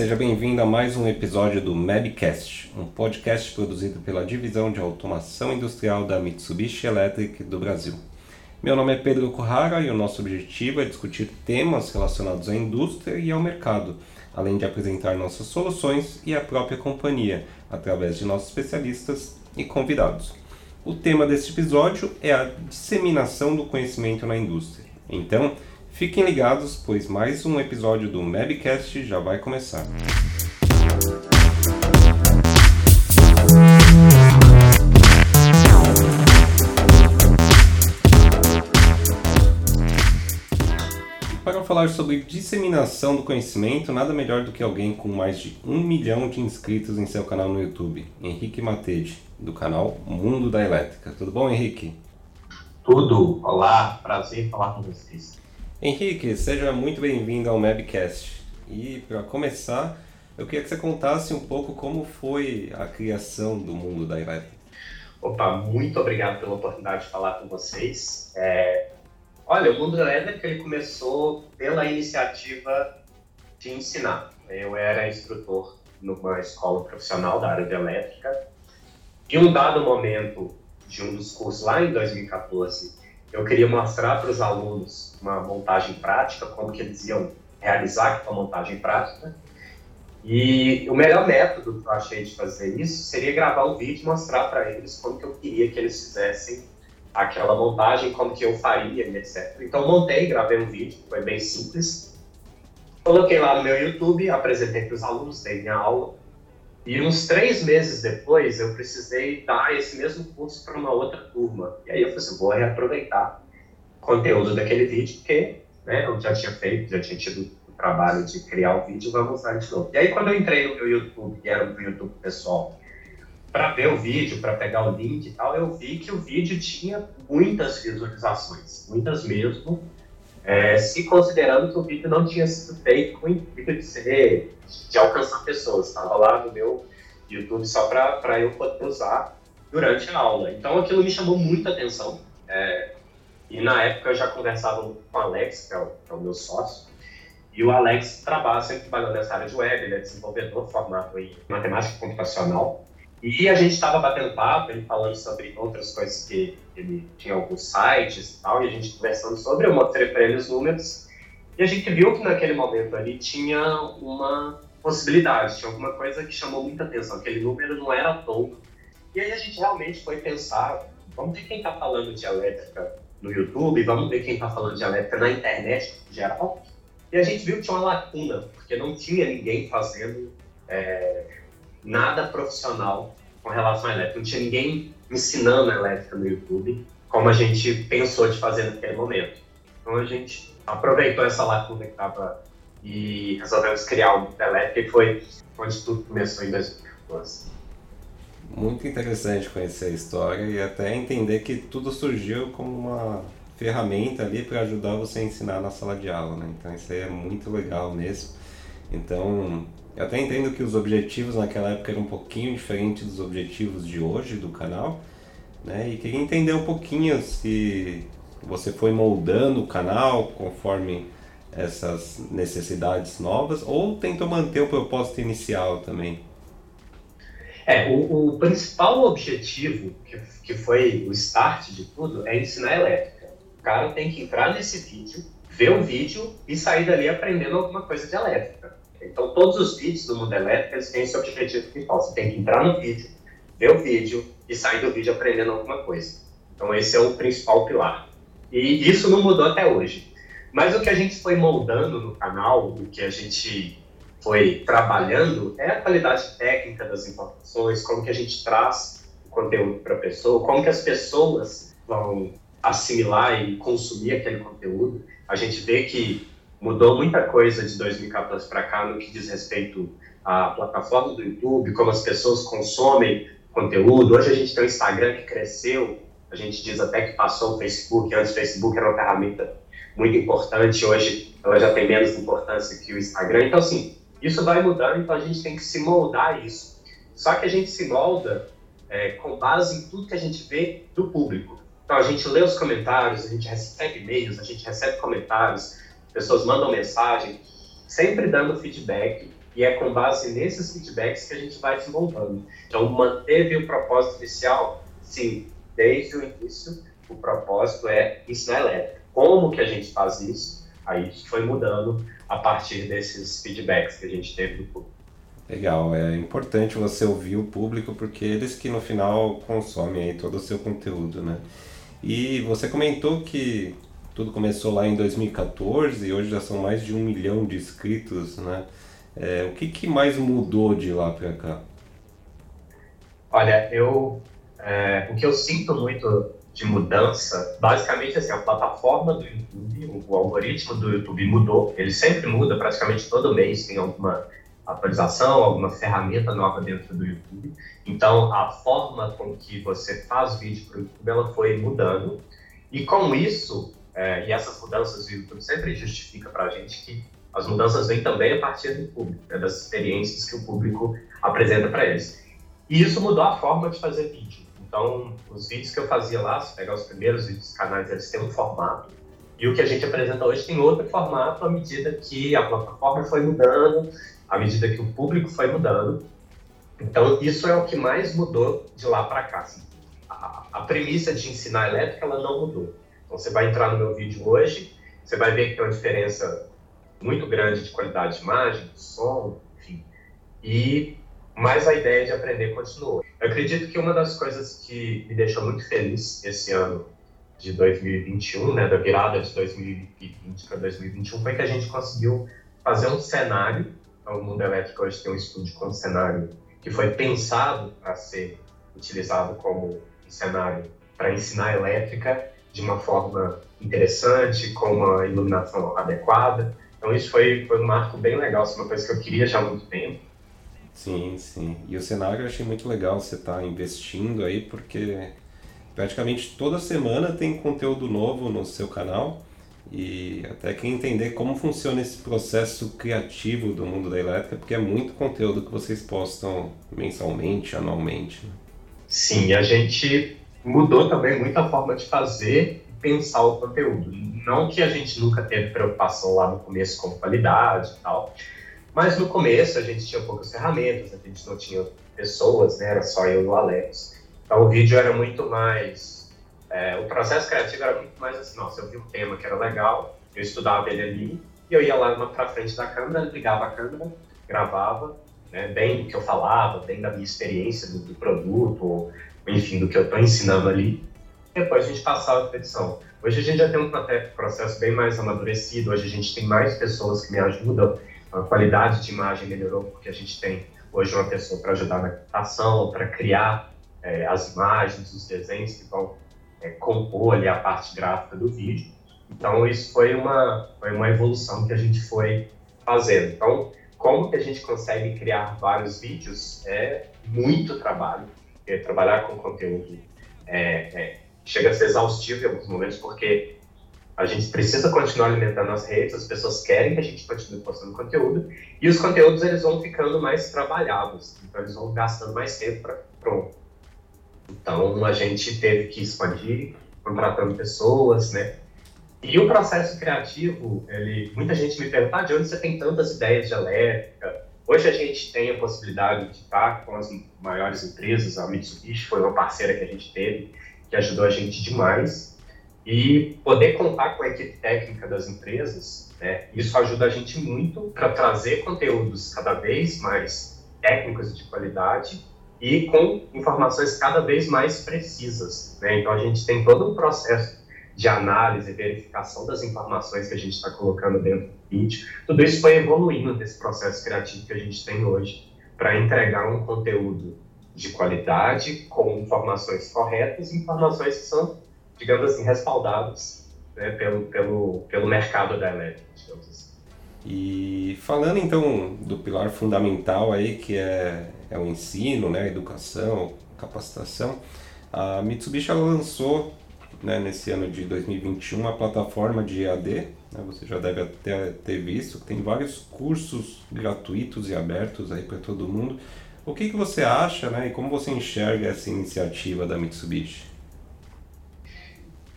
seja bem-vindo a mais um episódio do Mabcast, um podcast produzido pela Divisão de Automação Industrial da Mitsubishi Electric do Brasil. Meu nome é Pedro Corrara e o nosso objetivo é discutir temas relacionados à indústria e ao mercado, além de apresentar nossas soluções e a própria companhia, através de nossos especialistas e convidados. O tema deste episódio é a disseminação do conhecimento na indústria. Então, Fiquem ligados, pois mais um episódio do Mabcast já vai começar. Para falar sobre disseminação do conhecimento, nada melhor do que alguém com mais de um milhão de inscritos em seu canal no YouTube, Henrique Matede, do canal Mundo da Elétrica. Tudo bom, Henrique? Tudo. Olá, prazer falar com vocês. Henrique, seja muito bem-vindo ao Mabcast. E para começar, eu queria que você contasse um pouco como foi a criação do mundo da elétrica. Opa, muito obrigado pela oportunidade de falar com vocês. É... Olha, o mundo da elétrica ele começou pela iniciativa de ensinar. Eu era instrutor numa escola profissional da área de elétrica. E um dado momento de um dos cursos lá em 2014, eu queria mostrar para os alunos uma montagem prática, como que eles iam realizar aquela montagem prática. E o melhor método que eu achei de fazer isso seria gravar um vídeo e mostrar para eles como que eu queria que eles fizessem aquela montagem, como que eu faria, etc. Então montei, gravei um vídeo, foi bem simples. Coloquei lá no meu YouTube, apresentei para os alunos, dei minha aula. E uns três meses depois, eu precisei dar esse mesmo curso para uma outra turma. E aí eu falei assim, vou reaproveitar o conteúdo daquele vídeo, porque né, eu já tinha feito, já tinha tido o trabalho de criar o vídeo, vamos usar de novo. E aí quando eu entrei no meu YouTube, que era o YouTube pessoal, para ver o vídeo, para pegar o link e tal, eu vi que o vídeo tinha muitas visualizações, muitas mesmo, é, se considerando que o vídeo não tinha sido feito com o intuito de ser, de alcançar pessoas, estava lá no meu YouTube só para eu poder usar durante a aula. Então aquilo me chamou muita atenção. É, e na época eu já conversava com o Alex, que é o, que é o meu sócio, e o Alex trabalha, sempre trabalhando nessa área de web, ele é desenvolvedor formado em matemática computacional. E a gente estava batendo papo, ele falando sobre outras coisas que ele tinha alguns sites e tal, e a gente conversando sobre, eu mostrei para ele os números, e a gente viu que naquele momento ali tinha uma possibilidade, tinha alguma coisa que chamou muita atenção, aquele número não era todo. E aí a gente realmente foi pensar, vamos ver quem está falando de elétrica no YouTube, vamos ver quem está falando de elétrica na internet em geral. E a gente viu que tinha uma lacuna, porque não tinha ninguém fazendo é, nada profissional com relação à elétrica. Não tinha ninguém ensinando elétrica no YouTube, como a gente pensou de fazer naquele momento. Então a gente aproveitou essa lacuna que estava e resolvemos criar o um elétrica e foi onde tudo começou em 2014. Muito interessante conhecer a história e até entender que tudo surgiu como uma ferramenta ali para ajudar você a ensinar na sala de aula, né? Então isso aí é muito legal mesmo. Então eu até entendo que os objetivos naquela época eram um pouquinho diferentes dos objetivos de hoje do canal, né? E queria entender um pouquinho se você foi moldando o canal conforme essas necessidades novas ou tentou manter o propósito inicial também. É, o, o principal objetivo, que, que foi o start de tudo, é ensinar elétrica. O cara tem que entrar nesse vídeo, ver o vídeo e sair dali aprendendo alguma coisa de elétrica. Então, todos os vídeos do mundo elétrico eles têm esse objetivo principal. Você tem que entrar no vídeo, ver o vídeo e sair do vídeo aprendendo alguma coisa. Então, esse é o principal pilar. E isso não mudou até hoje. Mas o que a gente foi moldando no canal, o que a gente foi trabalhando, é a qualidade técnica das informações, como que a gente traz o conteúdo para a pessoa, como que as pessoas vão assimilar e consumir aquele conteúdo. A gente vê que mudou muita coisa de 2014 para cá no que diz respeito à plataforma do YouTube, como as pessoas consomem conteúdo. Hoje a gente tem o Instagram que cresceu, a gente diz até que passou o Facebook, antes o Facebook era uma ferramenta muito importante, hoje ela já tem menos importância que o Instagram. Então, assim, isso vai mudando, então a gente tem que se moldar isso. Só que a gente se molda é, com base em tudo que a gente vê do público. Então, a gente lê os comentários, a gente recebe e-mails, a gente recebe comentários, pessoas mandam mensagem, sempre dando feedback e é com base nesses feedbacks que a gente vai desenvolvendo. Então, manteve o propósito inicial? Sim, desde o início, o propósito é ensinar elétrica. Como que a gente faz isso? Aí foi mudando a partir desses feedbacks que a gente teve do público. Legal, é importante você ouvir o público porque eles que no final consomem aí todo o seu conteúdo, né? E você comentou que tudo começou lá em 2014 e hoje já são mais de um milhão de inscritos, né? É, o que, que mais mudou de lá para cá? Olha, eu é, o que eu sinto muito de mudança, basicamente assim, a plataforma do YouTube, o, algoritmo do YouTube mudou. Ele sempre muda, praticamente todo mês tem alguma atualização, alguma ferramenta nova dentro do YouTube. Então, a forma com que você faz vídeo para o YouTube, ela foi mudando. E com isso, é, e essas mudanças do YouTube sempre justifica para a gente que as mudanças vêm também a partir do público, né, das experiências que o público apresenta para eles. E isso mudou a forma de fazer vídeo. Então, os vídeos que eu fazia lá, se pegar os primeiros vídeos dos canais, eles têm um formato. E o que a gente apresenta hoje tem outro formato à medida que a plataforma foi mudando, à medida que o público foi mudando. Então, isso é o que mais mudou de lá para cá. Assim. A, a, premissa de ensinar elétrica, ela não mudou. Então, você vai entrar no meu vídeo hoje, você vai ver que tem uma diferença muito grande de qualidade de imagem, de som, enfim. E mas a ideia de aprender continuou. Eu acredito que uma das coisas que me deixou muito feliz esse ano de 2021, né, da virada de 2020 para 2021, foi que a gente conseguiu fazer um cenário. Então, o Mundo Elétrico hoje tem um estúdio com um cenário que foi pensado para ser utilizado como um cenário para ensinar elétrica de uma forma interessante, com uma iluminação adequada. Então, isso foi, foi um marco bem legal, assim, uma coisa que eu queria já há muito tempo Sim, sim. E o cenário eu achei muito legal você estar tá investindo aí, porque praticamente toda semana tem conteúdo novo no seu canal. E até que entender como funciona esse processo criativo do mundo da elétrica, porque é muito conteúdo que vocês postam mensalmente, anualmente. Né? Sim, a gente mudou também muito a forma de fazer e pensar o conteúdo. Não que a gente nunca teve preocupação lá no começo com qualidade e tal, mas no começo a gente tinha poucas ferramentas, a gente não tinha pessoas, né? Era só eu e o Alex. Então o vídeo era muito mais. É, o processo criativo era muito mais assim: nossa, eu vi um tema que era legal, eu estudava ele ali, e eu ia lá para frente da câmera, ligava a câmera, gravava, né, bem do que eu falava, bem da minha experiência do, do produto, ou enfim, do que eu estou ensinando ali. Depois a gente passava para edição. Hoje a gente já tem um processo bem mais amadurecido, hoje a gente tem mais pessoas que me ajudam a qualidade de imagem melhorou porque a gente tem hoje uma pessoa para ajudar na captação, para criar é, as imagens, os desenhos que vão é, compor ali a parte gráfica do vídeo. Então isso foi uma foi uma evolução que a gente foi fazendo. Então como que a gente consegue criar vários vídeos é muito trabalho. É, trabalhar com conteúdo é, é, chega a ser exaustivo em alguns momentos porque a gente precisa continuar alimentando as redes, as pessoas querem que a gente continue postando conteúdo, e os conteúdos eles vão ficando mais trabalhados, então eles vão gastando mais tempo para pronto. Então a gente teve que expandir, contratando pessoas, né? E o processo criativo, ele, muita gente me pergunta ah, de onde você tem tantas ideias de elétrica. Hoje a gente tem a possibilidade de estar com as maiores empresas, a Mitsubishi foi uma parceira que a gente teve, que ajudou a gente demais e poder contar com a equipe técnica das empresas, né, isso ajuda a gente muito para trazer conteúdos cada vez mais técnicos de qualidade e com informações cada vez mais precisas. Né? Então, a gente tem todo um processo de análise e verificação das informações que a gente está colocando dentro do vídeo. Tudo isso foi evoluindo nesse processo criativo que a gente tem hoje para entregar um conteúdo de qualidade, com informações corretas e informações que são digamos assim, respaldados né, pelo, pelo, pelo mercado da elétrica, digamos assim. E falando então do pilar fundamental aí, que é, é o ensino, né, a educação, capacitação, a Mitsubishi lançou né, nesse ano de 2021 a plataforma de EAD, né, você já deve até ter visto, tem vários cursos gratuitos e abertos aí para todo mundo. O que, que você acha né, e como você enxerga essa iniciativa da Mitsubishi?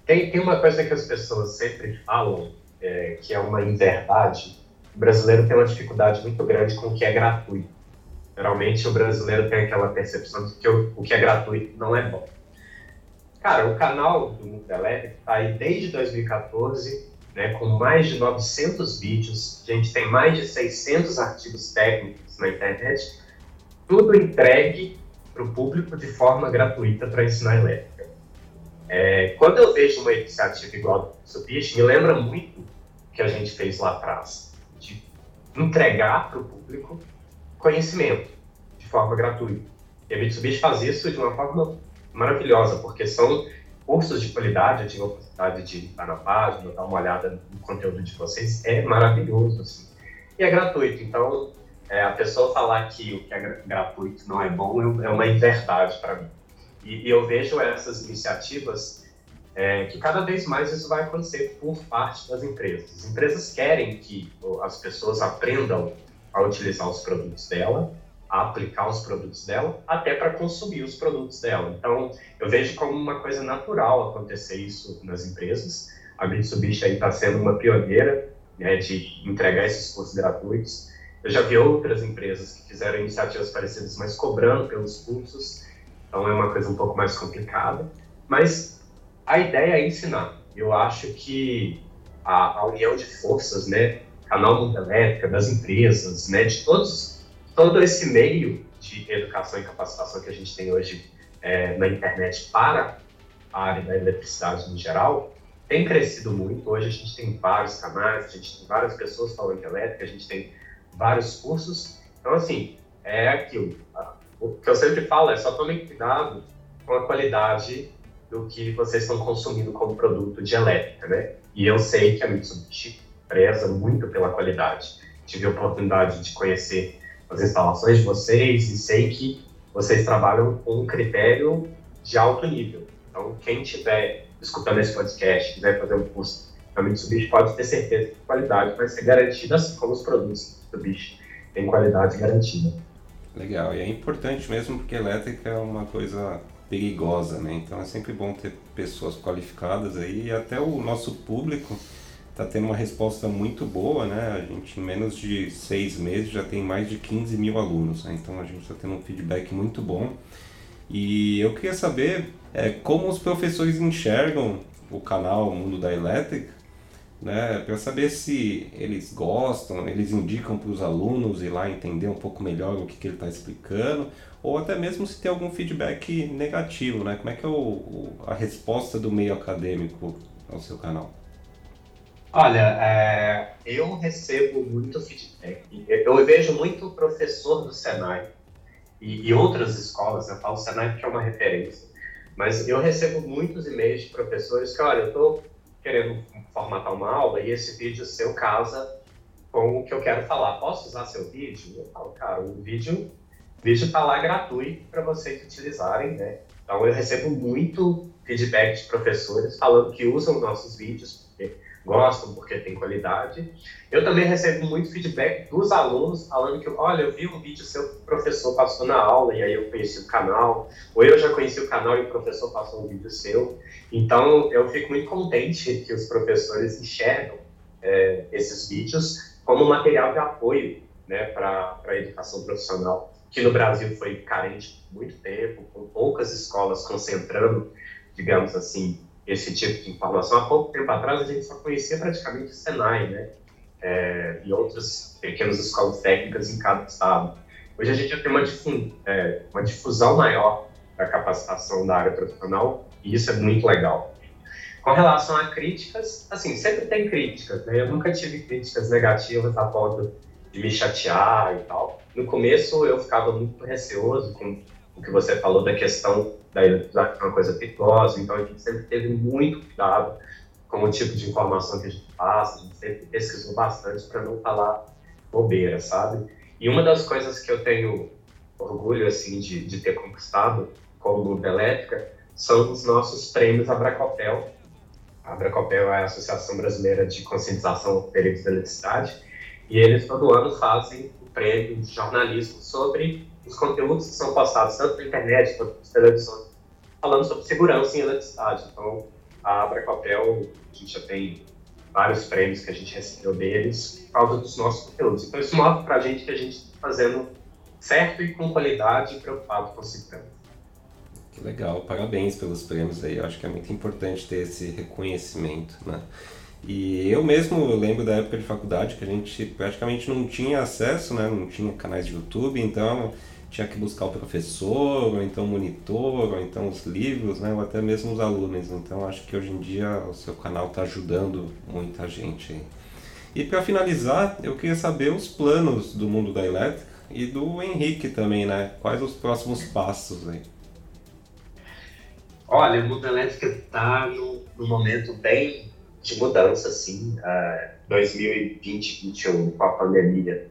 Tem, tem uma coisa que as pessoas sempre falam, é, que é uma inverdade, o brasileiro tem uma dificuldade muito grande com o que é gratuito. Geralmente o brasileiro tem aquela percepção de que o, o que é gratuito não é bom. Cara, o canal do Mundo Elétrico está aí desde 2014, né, com mais de 900 vídeos. A gente tem mais de 600 artigos técnicos na internet, tudo entregue para o público de forma gratuita para ensinar elétrica. É, quando eu vejo uma iniciativa igual do Mitsubishi, me lembra muito o que a gente fez lá atrás, de entregar para o público conhecimento de forma gratuita. E a Mitsubishi faz isso de uma forma maravilhosa, porque são cursos de qualidade, eu tive a oportunidade de estar na página, dar uma olhada no conteúdo de vocês, é maravilhoso, assim. E é gratuito, então é, a pessoa falar que o que é gratuito não é bom é uma inverdade para mim. E, e, eu vejo essas iniciativas é, que cada vez mais isso vai acontecer por parte das empresas. As empresas querem que as pessoas aprendam a utilizar os produtos dela, a aplicar os produtos dela, até para consumir os produtos dela. Então, eu vejo como uma coisa natural acontecer isso nas empresas. A Mitsubishi está sendo uma pioneira né, de entregar esses cursos gratuitos. Eu já vi outras empresas que fizeram iniciativas parecidas, mas cobrando pelos cursos. Então, é uma coisa um pouco mais complicada. Mas a ideia é ensinar. Eu acho que a, a união de forças, né, canal Mundo Elétrica, das empresas, né, de todos todo esse meio de educação e capacitação que a gente tem hoje é, na internet para a área da eletricidade no geral tem crescido muito. Hoje a gente tem vários canais, a gente tem várias pessoas falando de elétrica, a gente tem vários cursos. Então, assim, é aquilo. O que eu sempre falo é só tomem cuidado com a qualidade do que vocês estão consumindo como produto de elétrica, né? E eu sei que a Mitsubishi preza muito pela qualidade. Tive a oportunidade de conhecer as instalações de vocês e sei que vocês trabalham com um critério de alto nível. Então, quem estiver escutando esse podcast, quiser fazer um curso da Mitsubishi, pode ter certeza que a qualidade vai ser garantida, assim como os produtos da Mitsubishi têm qualidade garantida. Legal, e é importante mesmo porque elétrica é uma coisa perigosa, né? Então é sempre bom ter pessoas qualificadas aí e até o nosso público está tendo uma resposta muito boa, né? A gente, em menos de seis meses, já tem mais de 15 mil alunos, né? Então a gente está tendo um feedback muito bom. E eu queria saber é, como os professores enxergam o canal Mundo da Elétrica, né? Para saber se eles gostam, eles indicam para os alunos ir lá entender um pouco melhor o que, que ele está explicando, ou até mesmo se tem algum feedback negativo, né? Como é que é o, a resposta do meio acadêmico ao seu canal? Olha, é, eu recebo muito feedback. Eu vejo muito professor do Senai e, e outras escolas, eu falo Senai porque é uma referência, mas eu recebo muitos e-mails de professores que, olha, eu estou querendo formatar uma aula e esse vídeo seu casa com o que eu quero falar. Posso usar seu vídeo? Eu falo, cara, o vídeo vídeo está lá gratuito para vocês utilizarem, né? Então eu recebo muito feedback de professores falando que usam nossos vídeos, porque gostam porque tem qualidade. Eu também recebo muito feedback dos alunos falando que, olha, eu vi um vídeo seu que o professor passou na aula e aí eu conheci o canal, ou eu já conheci o canal e o professor passou um vídeo seu. Então, eu fico muito contente que os professores enxergam é, esses vídeos como material de apoio né, para a educação profissional, que no Brasil foi carente por muito tempo, com poucas escolas concentrando, digamos assim, esse tipo de informação. Há pouco tempo atrás, a gente só conhecia praticamente o Senai, né? É, e outras pequenas escolas técnicas em cada estado. Hoje a gente já tem uma, é, uma difusão maior da capacitação da área profissional e isso é muito legal. Com relação a críticas, assim, sempre tem críticas, né? Eu nunca tive críticas negativas a ponto de me chatear e tal. No começo eu ficava muito receoso com o que você falou da questão da eletricidade, é uma coisa perigosa, então a gente sempre teve muito cuidado com o tipo de informação que a gente passa, a gente sempre pesquisou bastante para não falar bobeira, sabe? E uma das coisas que eu tenho orgulho, assim, de, de ter conquistado como Luta Elétrica são os nossos prêmios Abracopel. A Abracopel é a Associação Brasileira de Conscientização de Perigos da Eletricidade, e eles todo ano fazem o prêmio de jornalismo sobre os conteúdos que são passados tanto na internet quanto nas televisões, falando sobre segurança em eletricidade. Então, a Abracopel, a gente já tem vários prêmios que a gente recebeu deles por causa dos nossos conteúdos. Então isso mostra para a gente que a gente está fazendo certo e com qualidade preocupado com segurança. Que legal, parabéns pelos prêmios aí. Eu acho que é muito importante ter esse reconhecimento, né? E eu mesmo lembro da época de faculdade que a gente praticamente não tinha acesso, né? Não tinha canais de YouTube, então tinha que buscar o professor, ou então o monitor, ou então os livros, né? Ou até mesmo os alunos. Então acho que hoje em dia o seu canal está ajudando muita gente. E para finalizar, eu queria saber os planos do mundo da elétrica e do Henrique também, né? Quais os próximos passos aí? Olha, o mundo elétrica está num momento bem de mudança, assim. Uh, 2020, 2021, com a pandemia,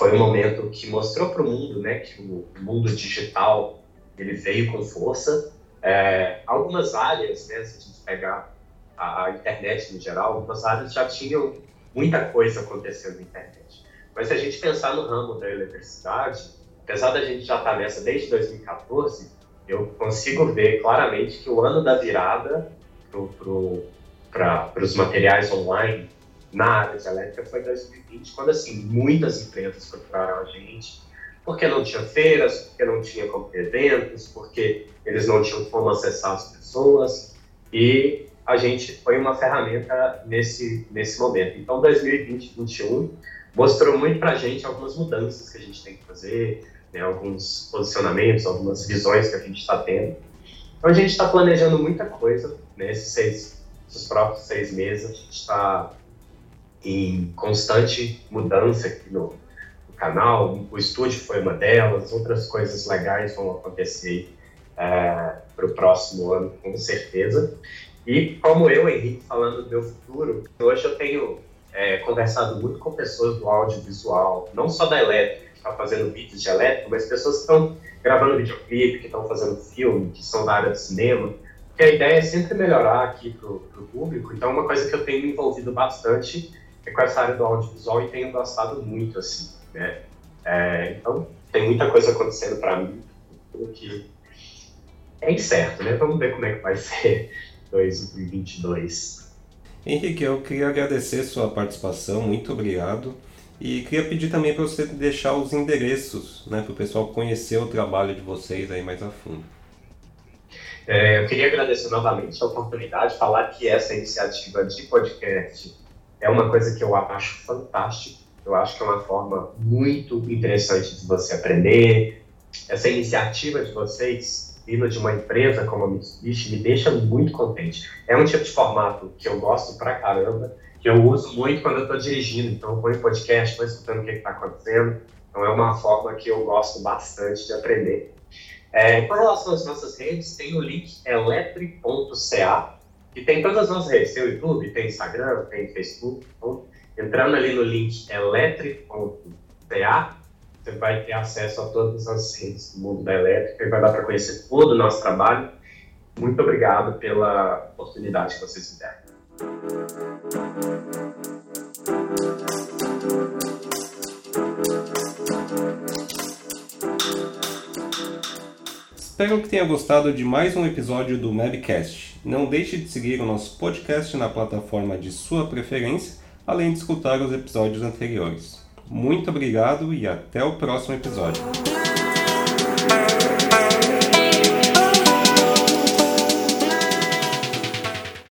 foi um momento que mostrou para o mundo, né, que o mundo digital ele veio com força. É, algumas áreas, né, se a gente pegar a, a, internet no geral, algumas áreas já tinham muita coisa acontecendo na internet. Mas se a gente pensar no ramo da eletricidade, apesar da gente já estar tá nessa desde 2014, eu consigo ver claramente que o ano da virada para os materiais online na área de elétrica foi 2020, quando assim muitas empresas procuraram a gente, porque não tinha feiras, porque não tinha como eventos, porque eles não tinham como acessar as pessoas e a gente foi uma ferramenta nesse nesse momento. Então 2020, 2021 mostrou muito para a gente algumas mudanças que a gente tem que fazer, né, alguns posicionamentos, algumas visões que a gente está tendo. Então a gente está planejando muita coisa nesses né, seis, esses seis meses. A gente está em constante mudança aqui no, no, canal. O estúdio foi uma delas, outras coisas legais vão acontecer é, para o próximo ano, com certeza. E como eu, Henrique, falando do meu futuro, hoje eu tenho é, conversado muito com pessoas do audiovisual, não só da elétrica, que está fazendo vídeos de elétrica, mas pessoas que estão gravando videoclipe, que estão fazendo filme, que são da área do cinema. Porque a ideia é sempre melhorar aqui para o público. Então, uma coisa que eu tenho me envolvido bastante é com essa área do audiovisual e tenho gostado muito, assim, né? É, então, tem muita coisa acontecendo para mim, que é incerto, né? Vamos ver como é que vai ser 2022. Henrique, eu queria agradecer sua participação, muito obrigado. E queria pedir também para você deixar os endereços, né, para o pessoal conhecer o trabalho de vocês aí mais a fundo. É, eu queria agradecer novamente a oportunidade de falar que essa iniciativa de podcast é uma coisa que eu acho fantástico. Eu acho que é uma forma muito interessante de você aprender. Essa iniciativa de vocês, vindo de uma empresa como a Mitsubishi, me deixa muito contente. É um tipo de formato que eu gosto pra caramba, que eu uso muito quando eu estou dirigindo. Então, eu ponho podcast, estou escutando o que está acontecendo. Então, é uma forma que eu gosto bastante de aprender. É, com relação às nossas redes, tem o link eletri.ca, e tem todas as redes, tem o YouTube, tem Instagram, tem Facebook. Então, entrando ali no link electric.ca, você vai ter acesso a todas as redes do mundo da elétrica e vai dar para conhecer todo o nosso trabalho. Muito obrigado pela oportunidade que vocês me deram. Espero que tenha gostado de mais um episódio do Mabcast. Não deixe de seguir o nosso podcast na plataforma de sua preferência, além de escutar os episódios anteriores. Muito obrigado e até o próximo episódio.